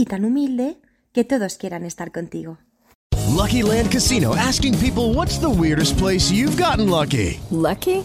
y tan humilde que todos quieran estar contigo. Lucky Land Casino asking people what's the weirdest place you've gotten lucky? Lucky?